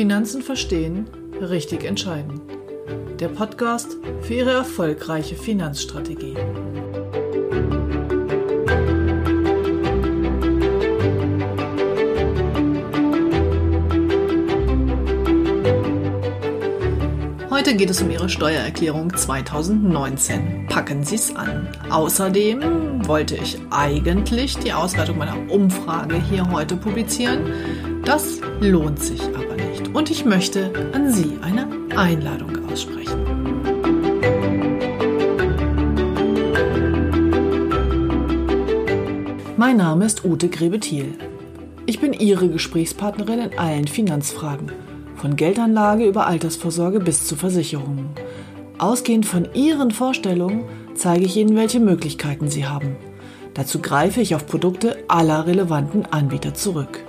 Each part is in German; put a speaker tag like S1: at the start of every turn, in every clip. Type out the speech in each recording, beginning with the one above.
S1: Finanzen verstehen, richtig entscheiden. Der Podcast für Ihre erfolgreiche Finanzstrategie. Heute geht es um Ihre Steuererklärung 2019. Packen Sie es an. Außerdem wollte ich eigentlich die Auswertung meiner Umfrage hier heute publizieren. Das lohnt sich aber. Und ich möchte an Sie eine Einladung aussprechen. Mein Name ist Ute Grebe-Thiel. Ich bin Ihre Gesprächspartnerin in allen Finanzfragen von Geldanlage über Altersvorsorge bis zu Versicherungen. Ausgehend von Ihren Vorstellungen zeige ich Ihnen, welche Möglichkeiten Sie haben. Dazu greife ich auf Produkte aller relevanten Anbieter zurück.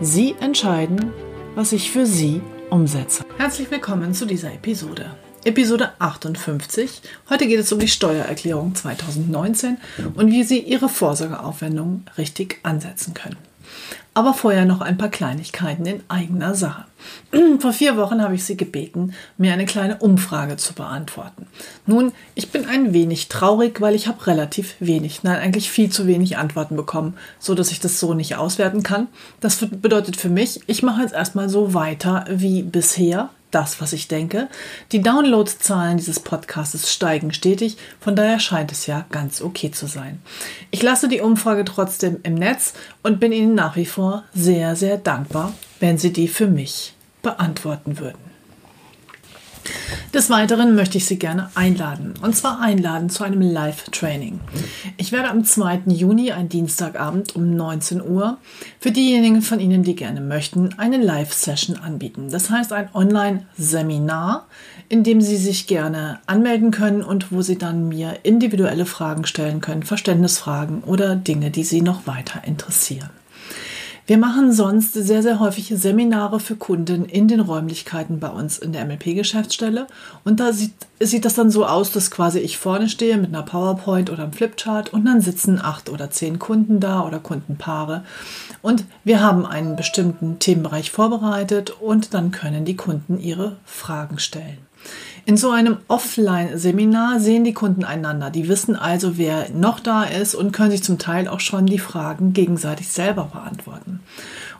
S1: Sie entscheiden, was ich für Sie umsetze. Herzlich willkommen zu dieser Episode. Episode 58. Heute geht es um die Steuererklärung 2019 und wie Sie Ihre Vorsorgeaufwendungen richtig ansetzen können. Aber vorher noch ein paar Kleinigkeiten in eigener Sache. Vor vier Wochen habe ich Sie gebeten, mir eine kleine Umfrage zu beantworten. Nun, ich bin ein wenig traurig, weil ich habe relativ wenig, nein, eigentlich viel zu wenig Antworten bekommen, so dass ich das so nicht auswerten kann. Das bedeutet für mich, ich mache jetzt erstmal so weiter wie bisher das, was ich denke. Die Downloadzahlen dieses Podcasts steigen stetig, von daher scheint es ja ganz okay zu sein. Ich lasse die Umfrage trotzdem im Netz und bin Ihnen nach wie vor sehr, sehr dankbar, wenn Sie die für mich beantworten würden. Des Weiteren möchte ich Sie gerne einladen. Und zwar einladen zu einem Live-Training. Ich werde am 2. Juni, ein Dienstagabend um 19 Uhr, für diejenigen von Ihnen, die gerne möchten, eine Live-Session anbieten. Das heißt ein Online-Seminar, in dem Sie sich gerne anmelden können und wo Sie dann mir individuelle Fragen stellen können, Verständnisfragen oder Dinge, die Sie noch weiter interessieren. Wir machen sonst sehr, sehr häufig Seminare für Kunden in den Räumlichkeiten bei uns in der MLP-Geschäftsstelle. Und da sieht, sieht das dann so aus, dass quasi ich vorne stehe mit einer PowerPoint oder einem Flipchart und dann sitzen acht oder zehn Kunden da oder Kundenpaare. Und wir haben einen bestimmten Themenbereich vorbereitet und dann können die Kunden ihre Fragen stellen. In so einem Offline-Seminar sehen die Kunden einander. Die wissen also, wer noch da ist und können sich zum Teil auch schon die Fragen gegenseitig selber beantworten.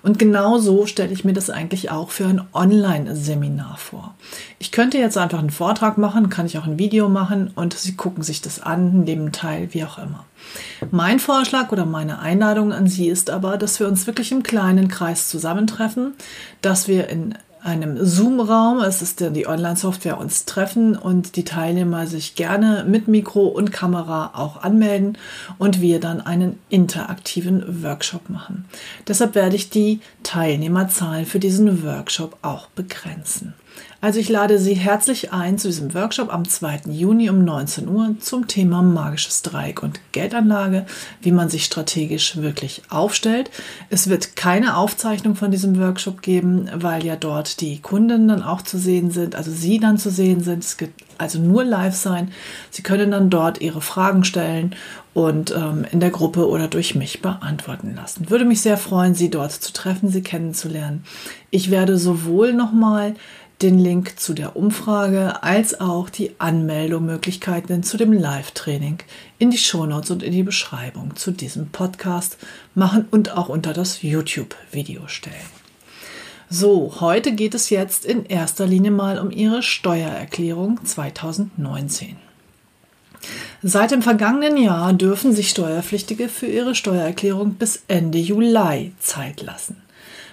S1: Und genau so stelle ich mir das eigentlich auch für ein Online-Seminar vor. Ich könnte jetzt einfach einen Vortrag machen, kann ich auch ein Video machen und Sie gucken sich das an, nehmen teil, wie auch immer. Mein Vorschlag oder meine Einladung an Sie ist aber, dass wir uns wirklich im kleinen Kreis zusammentreffen, dass wir in einem Zoom-Raum. Es ist die Online-Software uns treffen und die Teilnehmer sich gerne mit Mikro und Kamera auch anmelden und wir dann einen interaktiven Workshop machen. Deshalb werde ich die Teilnehmerzahl für diesen Workshop auch begrenzen. Also ich lade Sie herzlich ein zu diesem Workshop am 2. Juni um 19 Uhr zum Thema magisches Dreieck und Geldanlage, wie man sich strategisch wirklich aufstellt. Es wird keine Aufzeichnung von diesem Workshop geben, weil ja dort die Kunden dann auch zu sehen sind, also Sie dann zu sehen sind. Es wird also nur live sein. Sie können dann dort Ihre Fragen stellen und ähm, in der Gruppe oder durch mich beantworten lassen. Würde mich sehr freuen, Sie dort zu treffen, Sie kennenzulernen. Ich werde sowohl nochmal den Link zu der Umfrage als auch die Anmeldemöglichkeiten zu dem Live-Training in die Shownotes und in die Beschreibung zu diesem Podcast machen und auch unter das YouTube-Video stellen. So, heute geht es jetzt in erster Linie mal um Ihre Steuererklärung 2019. Seit dem vergangenen Jahr dürfen sich Steuerpflichtige für ihre Steuererklärung bis Ende Juli Zeit lassen.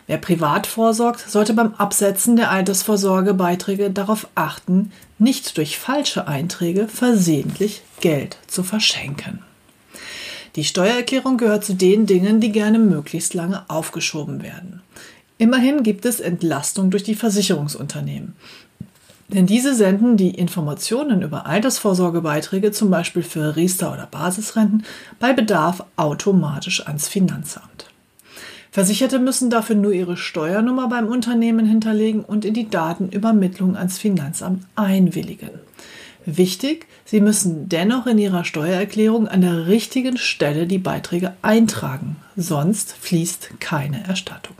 S1: Wer privat vorsorgt, sollte beim Absetzen der Altersvorsorgebeiträge darauf achten, nicht durch falsche Einträge versehentlich Geld zu verschenken. Die Steuererklärung gehört zu den Dingen, die gerne möglichst lange aufgeschoben werden. Immerhin gibt es Entlastung durch die Versicherungsunternehmen. Denn diese senden die Informationen über Altersvorsorgebeiträge, zum Beispiel für Riester oder Basisrenten, bei Bedarf automatisch ans Finanzamt. Versicherte müssen dafür nur ihre Steuernummer beim Unternehmen hinterlegen und in die Datenübermittlung ans Finanzamt einwilligen. Wichtig, Sie müssen dennoch in Ihrer Steuererklärung an der richtigen Stelle die Beiträge eintragen, sonst fließt keine Erstattung.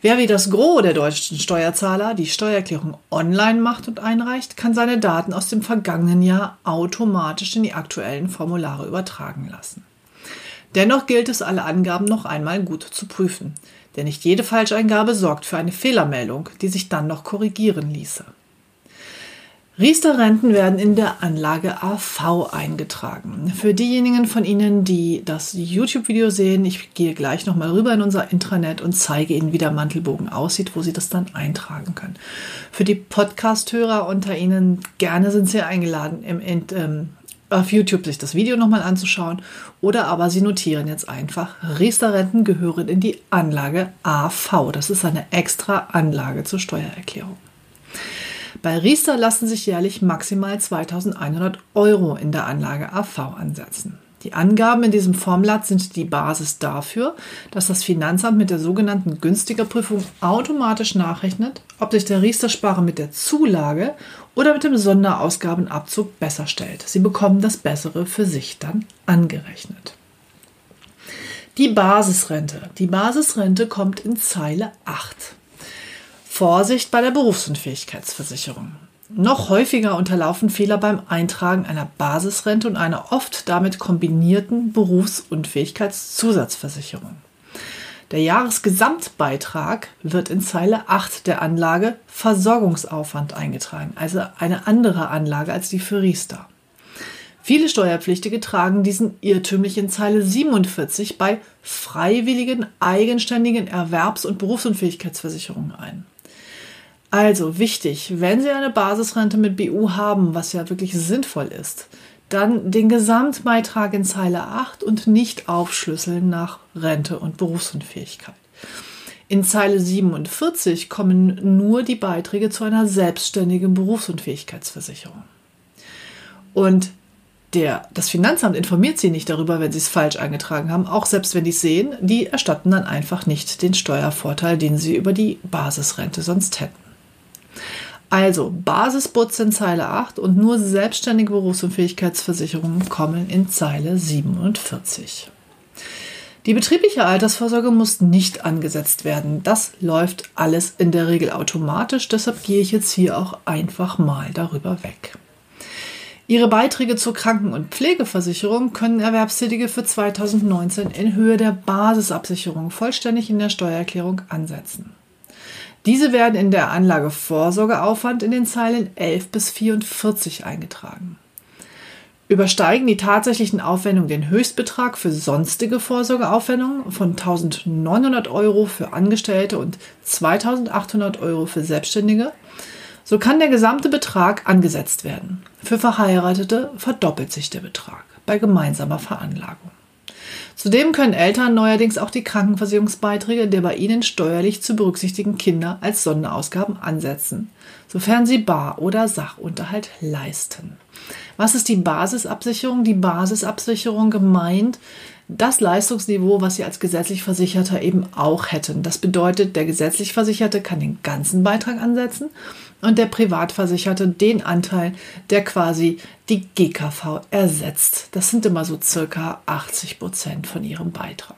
S1: Wer wie das Gros der deutschen Steuerzahler die Steuererklärung online macht und einreicht, kann seine Daten aus dem vergangenen Jahr automatisch in die aktuellen Formulare übertragen lassen. Dennoch gilt es, alle Angaben noch einmal gut zu prüfen, denn nicht jede Falscheingabe sorgt für eine Fehlermeldung, die sich dann noch korrigieren ließe. Riester-Renten werden in der Anlage AV eingetragen. Für diejenigen von Ihnen, die das YouTube-Video sehen, ich gehe gleich nochmal rüber in unser Intranet und zeige Ihnen, wie der Mantelbogen aussieht, wo Sie das dann eintragen können. Für die Podcast-Hörer unter Ihnen, gerne sind Sie eingeladen, im, ähm, auf YouTube sich das Video nochmal anzuschauen oder aber Sie notieren jetzt einfach, Riester-Renten gehören in die Anlage AV. Das ist eine extra Anlage zur Steuererklärung. Bei Riester lassen sich jährlich maximal 2100 Euro in der Anlage AV ansetzen. Die Angaben in diesem Formblatt sind die Basis dafür, dass das Finanzamt mit der sogenannten günstiger Prüfung automatisch nachrechnet, ob sich der Riester-Sparer mit der Zulage oder mit dem Sonderausgabenabzug besser stellt. Sie bekommen das Bessere für sich dann angerechnet. Die Basisrente. Die Basisrente kommt in Zeile 8. Vorsicht bei der Berufsunfähigkeitsversicherung. Noch häufiger unterlaufen Fehler beim Eintragen einer Basisrente und einer oft damit kombinierten Berufsunfähigkeitszusatzversicherung. Der Jahresgesamtbeitrag wird in Zeile 8 der Anlage Versorgungsaufwand eingetragen, also eine andere Anlage als die für Riester. Viele Steuerpflichtige tragen diesen irrtümlich in Zeile 47 bei freiwilligen eigenständigen Erwerbs- und Berufsunfähigkeitsversicherungen ein. Also wichtig, wenn Sie eine Basisrente mit BU haben, was ja wirklich sinnvoll ist, dann den Gesamtbeitrag in Zeile 8 und nicht aufschlüsseln nach Rente und Berufsunfähigkeit. In Zeile 47 kommen nur die Beiträge zu einer selbstständigen Berufsunfähigkeitsversicherung. Und der, das Finanzamt informiert Sie nicht darüber, wenn Sie es falsch eingetragen haben, auch selbst wenn die es sehen, die erstatten dann einfach nicht den Steuervorteil, den Sie über die Basisrente sonst hätten. Also Basisputz in Zeile 8 und nur selbstständige Berufs- und Fähigkeitsversicherungen kommen in Zeile 47. Die betriebliche Altersvorsorge muss nicht angesetzt werden. Das läuft alles in der Regel automatisch, deshalb gehe ich jetzt hier auch einfach mal darüber weg. Ihre Beiträge zur Kranken- und Pflegeversicherung können Erwerbstätige für 2019 in Höhe der Basisabsicherung vollständig in der Steuererklärung ansetzen. Diese werden in der Anlage Vorsorgeaufwand in den Zeilen 11 bis 44 eingetragen. Übersteigen die tatsächlichen Aufwendungen den Höchstbetrag für sonstige Vorsorgeaufwendungen von 1900 Euro für Angestellte und 2800 Euro für Selbstständige, so kann der gesamte Betrag angesetzt werden. Für Verheiratete verdoppelt sich der Betrag bei gemeinsamer Veranlagung. Zudem können Eltern neuerdings auch die Krankenversicherungsbeiträge der bei ihnen steuerlich zu berücksichtigen Kinder als Sonderausgaben ansetzen, sofern sie Bar- oder Sachunterhalt leisten. Was ist die Basisabsicherung? Die Basisabsicherung gemeint das Leistungsniveau, was sie als gesetzlich Versicherter eben auch hätten. Das bedeutet, der gesetzlich Versicherte kann den ganzen Beitrag ansetzen und der Privatversicherte den Anteil, der quasi die GKV ersetzt. Das sind immer so circa 80 Prozent von ihrem Beitrag.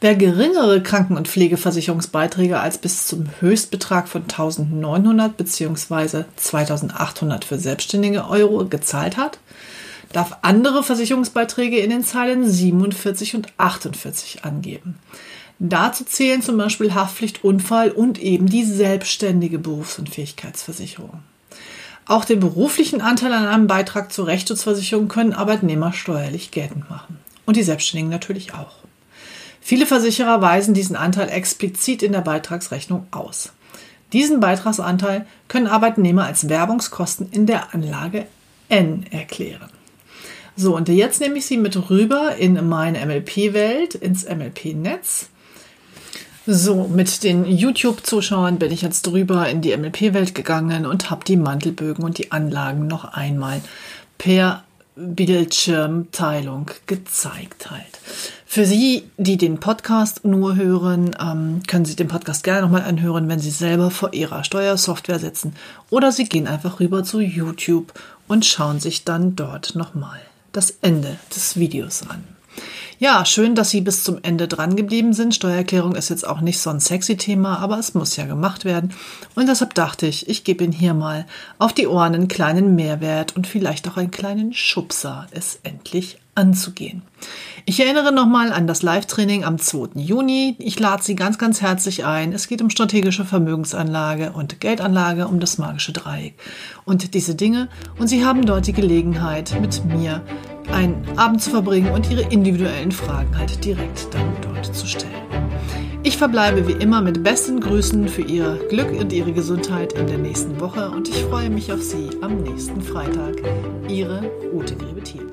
S1: Wer geringere Kranken- und Pflegeversicherungsbeiträge als bis zum Höchstbetrag von 1900 bzw. 2800 für selbstständige Euro gezahlt hat, darf andere Versicherungsbeiträge in den Zeilen 47 und 48 angeben. Dazu zählen zum Beispiel Haftpflicht, Unfall und eben die selbstständige Berufsunfähigkeitsversicherung. Auch den beruflichen Anteil an einem Beitrag zur Rechtsschutzversicherung können Arbeitnehmer steuerlich geltend machen. Und die Selbstständigen natürlich auch. Viele Versicherer weisen diesen Anteil explizit in der Beitragsrechnung aus. Diesen Beitragsanteil können Arbeitnehmer als Werbungskosten in der Anlage N erklären. So, und jetzt nehme ich Sie mit rüber in meine MLP-Welt, ins MLP-Netz. So, mit den YouTube-Zuschauern bin ich jetzt drüber in die MLP-Welt gegangen und habe die Mantelbögen und die Anlagen noch einmal per Bildschirmteilung gezeigt halt. Für Sie, die den Podcast nur hören, ähm, können Sie den Podcast gerne nochmal anhören, wenn Sie selber vor Ihrer Steuersoftware sitzen. Oder Sie gehen einfach rüber zu YouTube und schauen sich dann dort nochmal das Ende des Videos an. Ja, schön, dass Sie bis zum Ende dran geblieben sind. Steuererklärung ist jetzt auch nicht so ein sexy Thema, aber es muss ja gemacht werden. Und deshalb dachte ich, ich gebe Ihnen hier mal auf die Ohren einen kleinen Mehrwert und vielleicht auch einen kleinen Schubser, es endlich anzugehen. Ich erinnere nochmal an das Live-Training am 2. Juni. Ich lade Sie ganz, ganz herzlich ein. Es geht um strategische Vermögensanlage und Geldanlage, um das magische Dreieck und diese Dinge. Und Sie haben dort die Gelegenheit, mit mir einen Abend zu verbringen und Ihre individuellen Fragen halt direkt dann dort zu stellen. Ich verbleibe wie immer mit besten Grüßen für Ihr Glück und Ihre Gesundheit in der nächsten Woche und ich freue mich auf Sie am nächsten Freitag. Ihre Ute Grebe-Thiel.